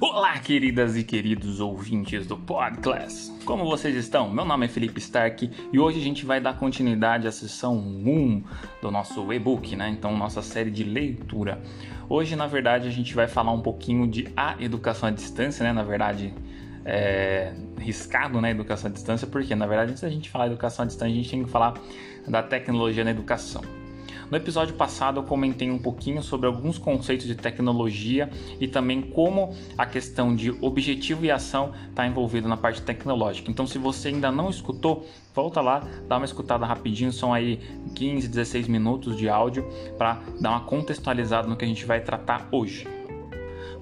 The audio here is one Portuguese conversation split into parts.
Olá, queridas e queridos ouvintes do Podclass. Como vocês estão? Meu nome é Felipe Stark e hoje a gente vai dar continuidade à sessão 1 do nosso e-book, né? Então, nossa série de leitura. Hoje, na verdade, a gente vai falar um pouquinho de a educação à distância, né? Na verdade, é riscado, né? Educação à distância, porque na verdade, antes da gente falar educação à distância, a gente tem que falar da tecnologia na educação. No episódio passado eu comentei um pouquinho sobre alguns conceitos de tecnologia e também como a questão de objetivo e ação está envolvida na parte tecnológica. Então, se você ainda não escutou, volta lá, dá uma escutada rapidinho, são aí 15, 16 minutos de áudio para dar uma contextualizada no que a gente vai tratar hoje.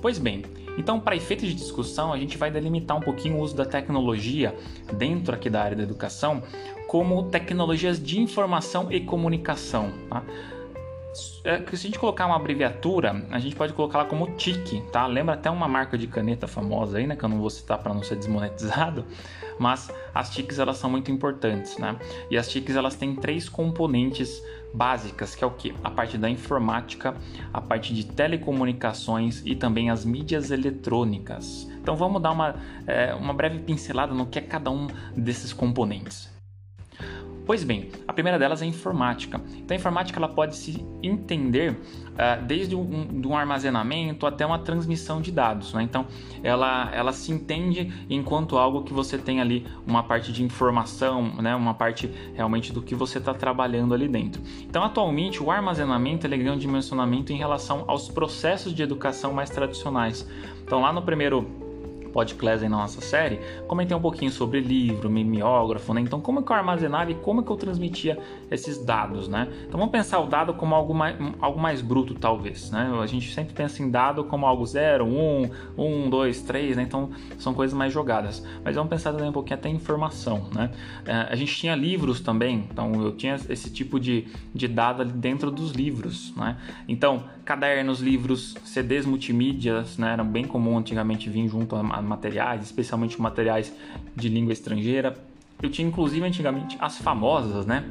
Pois bem, então, para efeitos de discussão, a gente vai delimitar um pouquinho o uso da tecnologia dentro aqui da área da educação como tecnologias de informação e comunicação. Tá? É, se a gente colocar uma abreviatura, a gente pode colocar ela como TIC, tá? Lembra até uma marca de caneta famosa aí, né? Que eu não vou citar para não ser desmonetizado, mas as TICs elas são muito importantes, né? E as TICs elas têm três componentes básicas, que é o que? A parte da informática, a parte de telecomunicações e também as mídias eletrônicas. Então vamos dar uma, é, uma breve pincelada no que é cada um desses componentes. Pois bem, a primeira delas é a informática. Então, a informática ela pode se entender uh, desde um, um, armazenamento até uma transmissão de dados. Né? Então, ela, ela se entende enquanto algo que você tem ali uma parte de informação, né? uma parte realmente do que você está trabalhando ali dentro. Então, atualmente, o armazenamento ele ganha um dimensionamento em relação aos processos de educação mais tradicionais. Então, lá no primeiro podcast na nossa série, comentei um pouquinho sobre livro, mimeógrafo, né? Então, como que eu armazenava e como que eu transmitia esses dados, né? Então, vamos pensar o dado como algo mais, algo mais bruto, talvez, né? A gente sempre pensa em dado como algo 0, 1, 1, 2, 3, né? Então, são coisas mais jogadas. Mas vamos pensar também um pouquinho até em informação, né? É, a gente tinha livros também, então eu tinha esse tipo de, de dado ali dentro dos livros, né? Então, cadernos, livros, CDs multimídias, né? Eram bem comum antigamente vir junto a materiais, especialmente materiais de língua estrangeira. Eu tinha inclusive antigamente as famosas, né?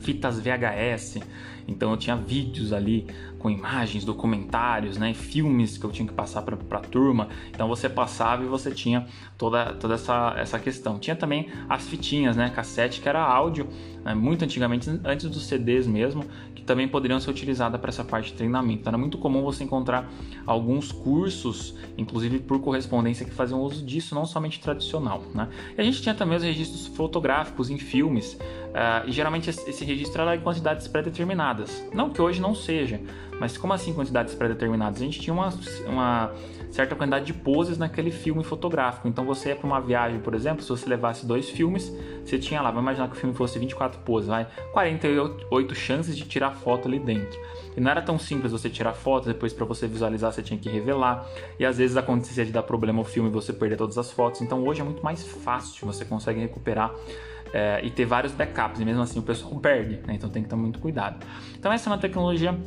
Fitas VHS. Então eu tinha vídeos ali com imagens, documentários, né, filmes que eu tinha que passar para a turma. Então você passava e você tinha toda, toda essa, essa questão. Tinha também as fitinhas, né, cassete, que era áudio, né, muito antigamente, antes dos CDs mesmo, que também poderiam ser utilizadas para essa parte de treinamento. Era muito comum você encontrar alguns cursos, inclusive por correspondência, que faziam uso disso, não somente tradicional. Né? E a gente tinha também os registros fotográficos em filmes, uh, e geralmente esse registro era em quantidades pré-determinadas. Não que hoje não seja, mas como assim quantidades pré-determinadas? A gente tinha uma, uma certa quantidade de poses naquele filme fotográfico. Então você ia para uma viagem, por exemplo, se você levasse dois filmes, você tinha lá, vamos imaginar que o filme fosse 24 poses, vai, 48 chances de tirar foto ali dentro. E não era tão simples você tirar fotos, depois para você visualizar você tinha que revelar. E às vezes acontecia de dar problema ao filme e você perder todas as fotos. Então hoje é muito mais fácil, você consegue recuperar é, e ter vários backups. E mesmo assim o pessoal perde, né? então tem que ter muito cuidado. Então essa é uma tecnologia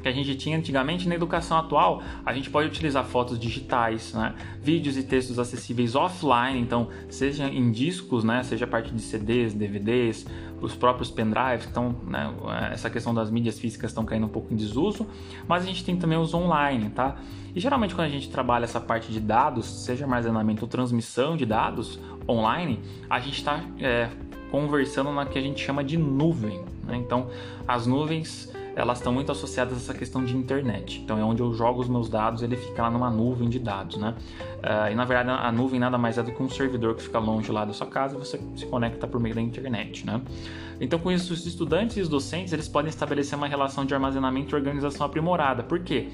que a gente tinha antigamente na educação atual, a gente pode utilizar fotos digitais, né? vídeos e textos acessíveis offline, então seja em discos, né? seja parte de CDs, DVDs, os próprios pendrives, então né? essa questão das mídias físicas estão caindo um pouco em desuso, mas a gente tem também os online, tá? E geralmente quando a gente trabalha essa parte de dados, seja armazenamento ou transmissão de dados online, a gente está é, conversando na que a gente chama de nuvem. Né? Então as nuvens elas estão muito associadas a essa questão de internet. Então é onde eu jogo os meus dados, ele fica lá numa nuvem de dados, né? Uh, e na verdade a nuvem nada mais é do que um servidor que fica longe lá da sua casa e você se conecta por meio da internet, né? Então com isso os estudantes e os docentes eles podem estabelecer uma relação de armazenamento e organização aprimorada. Por quê?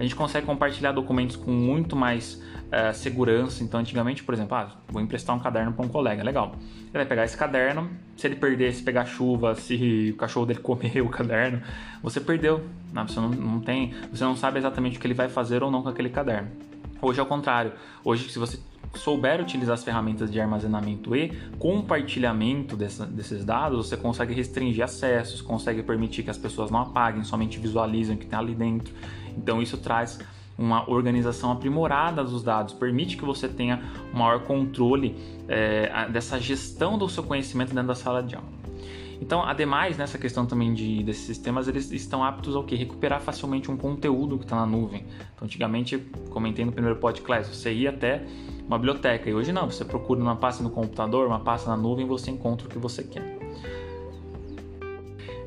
A gente consegue compartilhar documentos com muito mais uh, segurança. Então, antigamente, por exemplo, ah, vou emprestar um caderno para um colega, legal. Ele vai pegar esse caderno, se ele perder, se pegar chuva, se o cachorro dele comer o caderno, você perdeu. Né? Você não, não tem, você não sabe exatamente o que ele vai fazer ou não com aquele caderno. Hoje é o contrário. Hoje, se você souber utilizar as ferramentas de armazenamento e compartilhamento dessa, desses dados, você consegue restringir acessos, consegue permitir que as pessoas não apaguem, somente visualizem o que tem ali dentro. Então isso traz uma organização aprimorada dos dados, permite que você tenha maior controle é, dessa gestão do seu conhecimento dentro da sala de aula. Então, ademais, nessa questão também de, desses sistemas, eles estão aptos ao que? Recuperar facilmente um conteúdo que está na nuvem. Então, antigamente, comentei no primeiro podcast, você ia até uma biblioteca e hoje não, você procura uma pasta no computador, uma pasta na nuvem, você encontra o que você quer.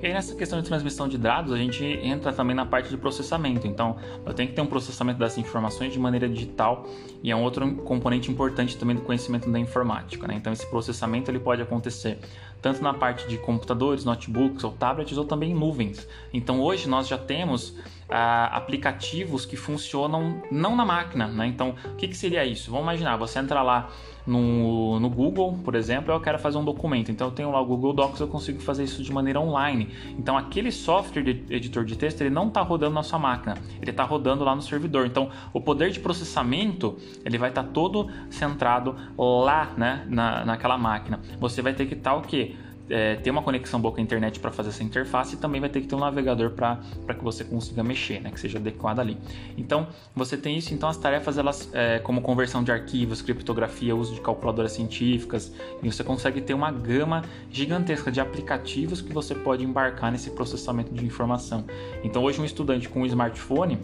E aí nessa questão de transmissão de dados, a gente entra também na parte de processamento. Então, eu tenho que ter um processamento dessas informações de maneira digital e é um outro componente importante também do conhecimento da informática. Né? Então, esse processamento ele pode acontecer tanto na parte de computadores, notebooks ou tablets ou também nuvens. Então, hoje nós já temos ah, aplicativos que funcionam não na máquina. Né? Então, o que, que seria isso? Vamos imaginar, você entra lá no, no Google, por exemplo, eu quero fazer um documento. Então eu tenho lá o Google Docs, eu consigo fazer isso de maneira online. Então aquele software de editor de texto ele não está rodando na sua máquina, ele está rodando lá no servidor. Então o poder de processamento ele vai estar tá todo centrado lá, né, na, naquela máquina. Você vai ter que estar tá, o que? É, ter uma conexão boa com a internet para fazer essa interface e também vai ter que ter um navegador para que você consiga mexer, né, que seja adequado ali. Então, você tem isso, então as tarefas, elas, é, como conversão de arquivos, criptografia, uso de calculadoras científicas, e você consegue ter uma gama gigantesca de aplicativos que você pode embarcar nesse processamento de informação. Então, hoje um estudante com um smartphone,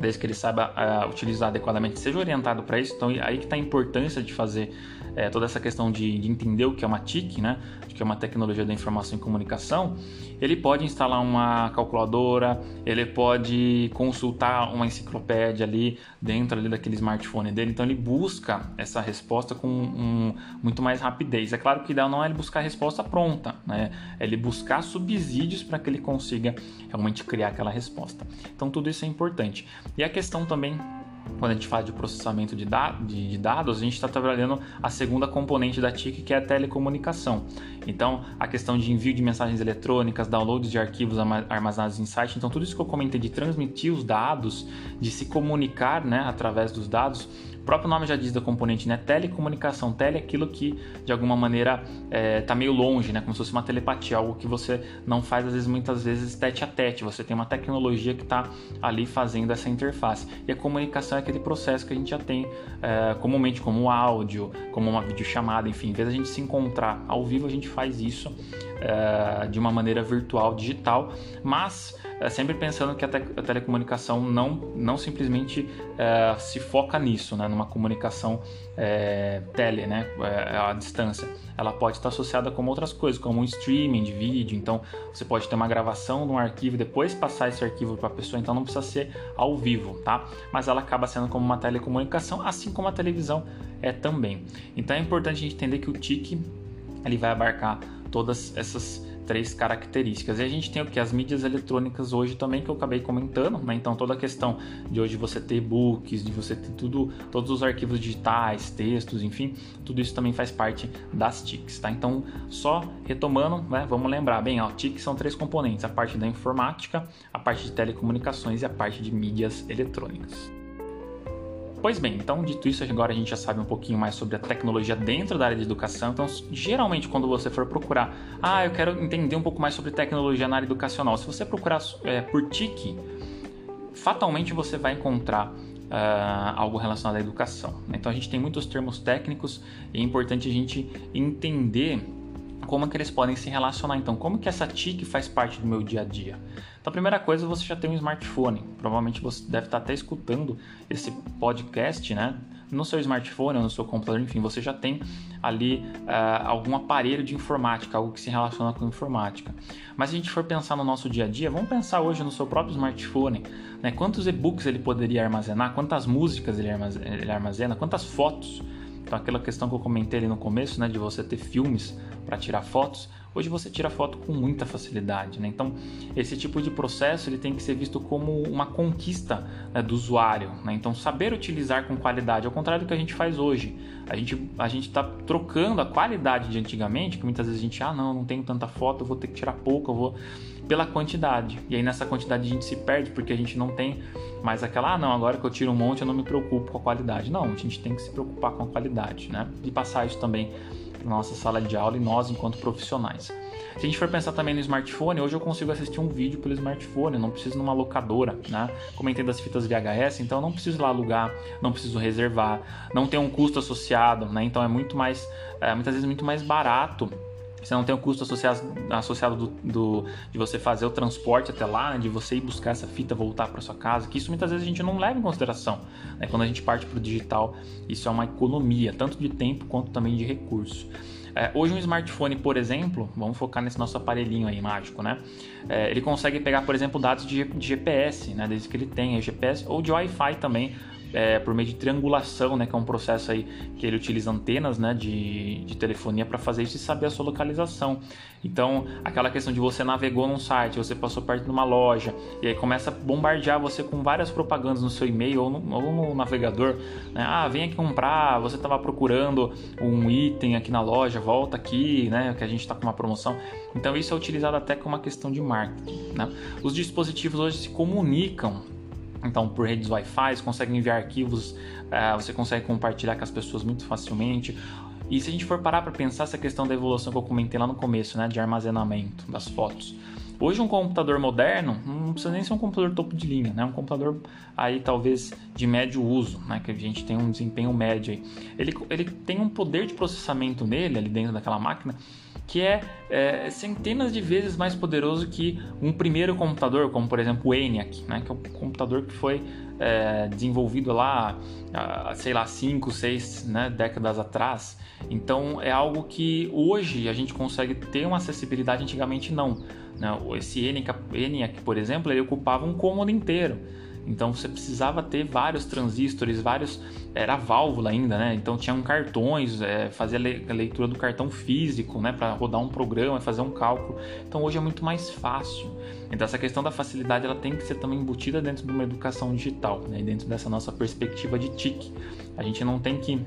desde que ele saiba uh, utilizar adequadamente, seja orientado para isso. Então, aí que está a importância de fazer é, toda essa questão de, de, entender o que é uma TIC, né, que é uma tecnologia da informação e comunicação, ele pode instalar uma calculadora, ele pode consultar uma enciclopédia ali dentro ali daquele smartphone dele, então ele busca essa resposta com um, muito mais rapidez. É claro que o ideal não é ele buscar a resposta pronta, né, é ele buscar subsídios para que ele consiga realmente criar aquela resposta. Então tudo isso é importante. E a questão também quando a gente fala de processamento de, da de, dados, a gente está trabalhando a segunda componente da TIC, que é a telecomunicação. Então, a questão de envio de mensagens eletrônicas, downloads de arquivos armazenados em site, então tudo isso que eu comentei de transmitir os dados, de se comunicar né, através dos dados, o próprio nome já diz da componente, né? Telecomunicação. Tele é aquilo que, de alguma maneira, está é, meio longe, né? Como se fosse uma telepatia, algo que você não faz, às vezes, muitas vezes, tete a tete. Você tem uma tecnologia que está ali fazendo essa interface. E a comunicação é aquele processo que a gente já tem é, comumente, como áudio, como uma videochamada, enfim. Em vez de a gente se encontrar ao vivo, a gente faz isso é, de uma maneira virtual, digital, mas é, sempre pensando que a, te a, telecomunicação não, não simplesmente é, se foca nisso, né, numa comunicação é, tele, né, é, à distância. Ela pode estar associada com outras coisas, como um streaming de vídeo, então você pode ter uma gravação de um arquivo, depois passar esse arquivo para a pessoa, então não precisa ser ao vivo, tá? Mas ela acaba sendo como uma telecomunicação, assim como a televisão é também. Então é importante a gente entender que o TIC ele vai abarcar todas essas três características. E a gente tem o que? As mídias eletrônicas hoje também, que eu acabei comentando, né? Então toda a questão de hoje você ter e-books, de você ter tudo, todos os arquivos digitais, textos, enfim, tudo isso também faz parte das TICs, tá? Então, só retomando, né? Vamos lembrar, bem, ó, TICs são três componentes, a parte da informática, a parte de telecomunicações e a parte de mídias eletrônicas. Pois bem, então dito isso, agora a gente já sabe um pouquinho mais sobre a tecnologia dentro da área de educação. Então, geralmente, quando você for procurar, ah, eu quero entender um pouco mais sobre tecnologia na área educacional, se você procurar é, por TIC, fatalmente você vai encontrar uh, algo relacionado à educação. Então, a gente tem muitos termos técnicos e é importante a gente entender como que eles podem se relacionar. Então, como que essa TIC faz parte do meu dia a dia? Então, a primeira coisa, você já tem um smartphone. Provavelmente você deve estar até escutando esse podcast, né? No seu smartphone ou no seu computador, enfim, você já tem ali uh, algum aparelho de informática, algo que se relaciona com informática. Mas se a gente for pensar no nosso dia a dia, vamos pensar hoje no seu próprio smartphone, né? Quantos e-books ele poderia armazenar, quantas músicas ele armazena, ele armazena quantas fotos. Então, aquela questão que eu comentei ali no começo, né, de você ter filmes para tirar fotos, hoje você tira foto com muita facilidade, né? Então, esse tipo de processo ele tem que ser visto como uma conquista né, do usuário, né? Então, saber utilizar com qualidade, ao contrário do que a gente faz hoje. A gente a está trocando a qualidade de antigamente, que muitas vezes a gente, ah, não, não tenho tanta foto, vou ter que tirar pouco, eu vou pela quantidade. E aí nessa quantidade a gente se perde porque a gente não tem mais aquela, ah, não, agora que eu tiro um monte eu não me preocupo com a qualidade. Não, a gente tem que se preocupar com a qualidade, né? E passar isso também nossa sala de aula e nós enquanto profissionais. Se a gente for pensar também no smartphone, hoje eu consigo assistir um vídeo pelo smartphone, não preciso numa locadora, né? Comentei das fitas VHS, então não preciso lá alugar, não preciso reservar, não tem um custo associado, né? Então é muito mais, é, muitas vezes muito mais barato Você não tem o custo associado, associado do, do, de você fazer o transporte até lá, de você ir buscar essa fita, voltar para sua casa, que isso muitas vezes a gente não leva em consideração. Né? Quando a gente parte para o digital, isso é uma economia, tanto de tempo quanto também de recurso. É, hoje um smartphone, por exemplo, vamos focar nesse nosso aparelhinho aí mágico, né? É, ele consegue pegar, por exemplo, dados de, de GPS, né? Desde que ele tenha GPS ou de Wi-Fi também, é, por meio de triangulação, né, que é um processo aí que ele utiliza antenas né, de, de telefonia para fazer isso e saber a sua localização. Então, aquela questão de você navegou num site, você passou perto de uma loja e aí começa a bombardear você com várias propagandas no seu e-mail ou no, ou no navegador. Né? Ah, vem aqui comprar, você estava procurando um item aqui na loja, volta aqui, né, que a gente está com uma promoção. Então, isso é utilizado até como uma questão de marketing. Né? Os dispositivos hoje se comunicam então, por redes Wi-Fi, você consegue enviar arquivos, uh, você consegue compartilhar com as pessoas muito facilmente. E se a gente for parar para pensar essa questão da evolução que eu comentei lá no começo, né, de armazenamento das fotos. Hoje um computador moderno não precisa nem ser um computador topo de linha, né? Um computador aí talvez de médio uso, né? Que a gente tem um desempenho médio aí. Ele, ele tem um poder de processamento nele, ali dentro daquela máquina, que é, é, centenas de vezes mais poderoso que um primeiro computador, como por exemplo o ENIAC, né, que é um computador que foi é, desenvolvido lá, sei lá, 5, 6 né, décadas atrás. Então é algo que hoje a gente consegue ter uma acessibilidade, antigamente não. Né? Esse ENIAC, ENIAC, por exemplo, ele ocupava um cômodo inteiro. Então você precisava ter vários transistores, vários. Era válvula ainda, né? Então tinham cartões, é, fazer a leitura do cartão físico, né? Para rodar um programa, fazer um cálculo. Então hoje é muito mais fácil. Então essa questão da facilidade ela tem que ser também embutida dentro de uma educação digital, né? Dentro dessa nossa perspectiva de TIC. A gente não tem que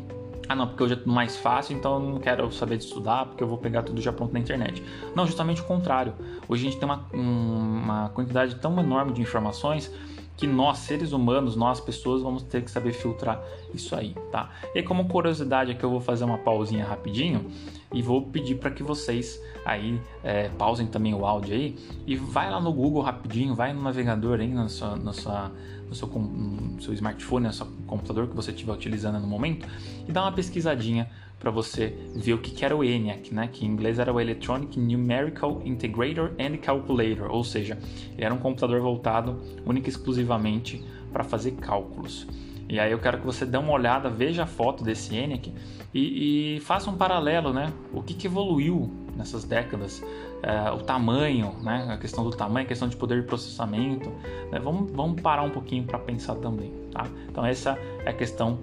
ah, não, porque hoje é tudo mais fácil, então eu não quero saber de estudar, porque eu vou pegar tudo já pronto na internet. Não, justamente o contrário. Hoje a gente tem uma, uma quantidade tão enorme de informações que nós, seres humanos, nós pessoas, vamos ter que saber filtrar isso aí, tá? E como curiosidade aqui eu vou fazer uma pausinha rapidinho e vou pedir para que vocês aí é, pausem também o áudio aí e vai lá no Google rapidinho, vai no navegador aí na sua, na sua, no, seu, no seu smartphone, no seu computador que você estiver utilizando no momento e dá uma pesquisadinha para você ver o que era o ENIAC, né? que em inglês era o Electronic Numerical Integrator and Calculator, ou seja, era um computador voltado única e exclusivamente para fazer cálculos. E aí eu quero que você dê uma olhada, veja a foto desse ENIAC e, e faça um paralelo, né? O que, que evoluiu nessas décadas, é, o tamanho, né? A questão do tamanho, a questão de poder de processamento. Né? Vamos, vamos parar um pouquinho para pensar também, tá? Então essa é a questão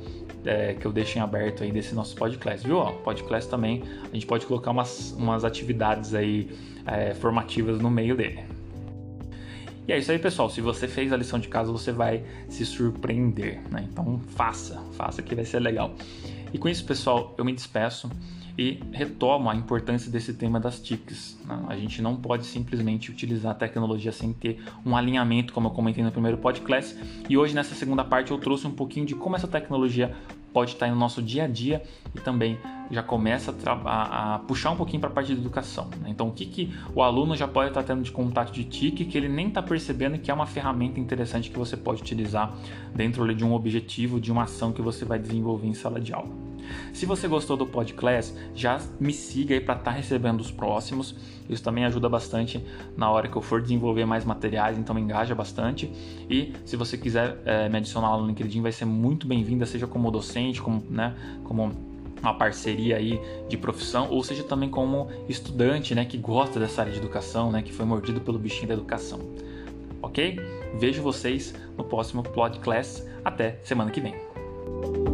é, que eu deixo em aberto aí desse nosso podcast, viu? Ó, podcast também, a gente pode colocar umas, umas atividades aí é, formativas no meio dele. E é isso aí, pessoal. Se você fez a lição de casa, você vai se surpreender, né? Então faça, faça que vai ser legal. E com isso, pessoal, eu me despeço e retomo a importância desse tema das TICs. Né? A gente não pode simplesmente utilizar a tecnologia sem ter um alinhamento, como eu comentei no primeiro podcast. E hoje, nessa segunda parte, eu trouxe um pouquinho de como essa tecnologia pode estar no nosso dia a dia e também já começa a, a, a puxar um pouquinho para a parte de educação. Né? Então, o que, que o aluno já pode estar tendo de contato de TIC que ele nem está percebendo que é uma ferramenta interessante que você pode utilizar dentro de um objetivo, de uma ação que você vai desenvolver em sala de aula. Se você gostou do podcast, já me siga aí para estar tá recebendo os próximos. Isso também ajuda bastante na hora que eu for desenvolver mais materiais, então engaja bastante. E se você quiser é, me adicionar lá no LinkedIn, vai ser muito bem-vinda, seja como docente, como, né, como uma parceria aí de profissão, ou seja também como estudante, né, que gosta dessa área de educação, né, que foi mordido pelo bichinho da educação. Ok? Vejo vocês no próximo podcast. Até semana que vem.